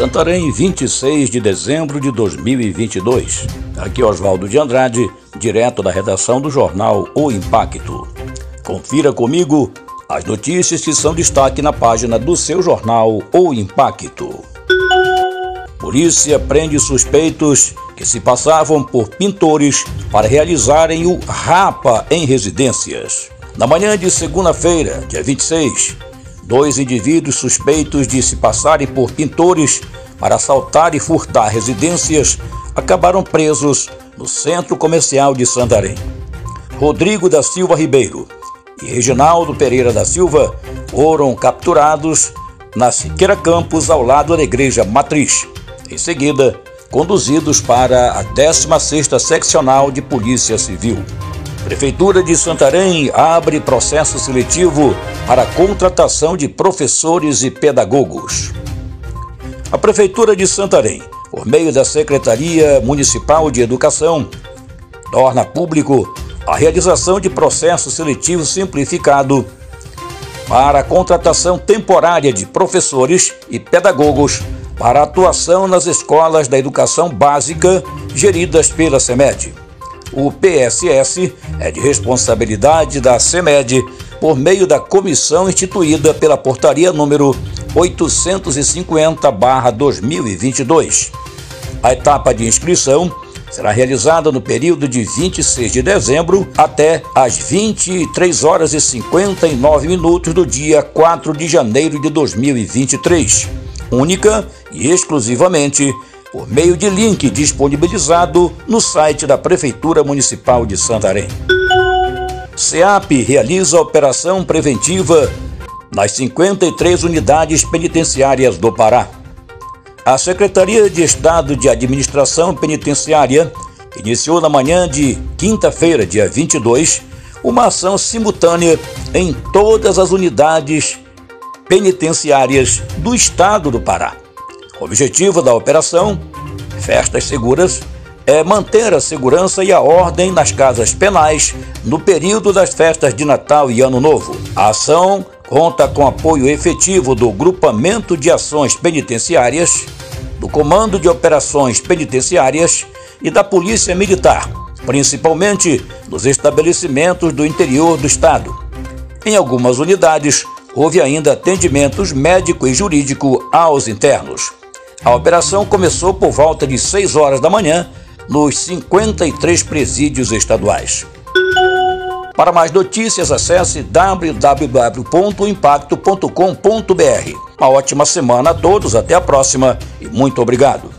Santarém, 26 de dezembro de 2022. Aqui Oswaldo de Andrade, direto da redação do jornal O Impacto. Confira comigo as notícias que são destaque na página do seu jornal O Impacto. Polícia prende suspeitos que se passavam por pintores para realizarem o Rapa em residências. Na manhã de segunda-feira, dia 26, dois indivíduos suspeitos de se passarem por pintores para assaltar e furtar residências acabaram presos no centro comercial de Santarém. Rodrigo da Silva Ribeiro e Reginaldo Pereira da Silva foram capturados na Siqueira Campos, ao lado da Igreja Matriz. Em seguida, conduzidos para a 16ª Seccional de Polícia Civil. Prefeitura de Santarém abre processo seletivo para contratação de professores e pedagogos. A Prefeitura de Santarém, por meio da Secretaria Municipal de Educação, torna público a realização de processo seletivo simplificado para a contratação temporária de professores e pedagogos para atuação nas escolas da educação básica geridas pela CEMED. O PSS é de responsabilidade da CEMED por meio da comissão instituída pela portaria número 850/2022. A etapa de inscrição será realizada no período de 26 de dezembro até às 23 horas e 59 minutos do dia 4 de janeiro de 2023, única e exclusivamente por meio de link disponibilizado no site da Prefeitura Municipal de Santarém. SEAP realiza operação preventiva nas 53 unidades penitenciárias do Pará. A Secretaria de Estado de Administração Penitenciária iniciou na manhã de quinta-feira, dia 22, uma ação simultânea em todas as unidades penitenciárias do estado do Pará. O objetivo da operação Festas Seguras é manter a segurança e a ordem nas casas penais no período das festas de Natal e Ano Novo. A ação conta com apoio efetivo do Grupamento de Ações Penitenciárias, do Comando de Operações Penitenciárias e da Polícia Militar, principalmente nos estabelecimentos do interior do Estado. Em algumas unidades, houve ainda atendimentos médico e jurídico aos internos. A operação começou por volta de 6 horas da manhã nos 53 presídios estaduais. Para mais notícias, acesse www.impacto.com.br. Uma ótima semana a todos, até a próxima e muito obrigado.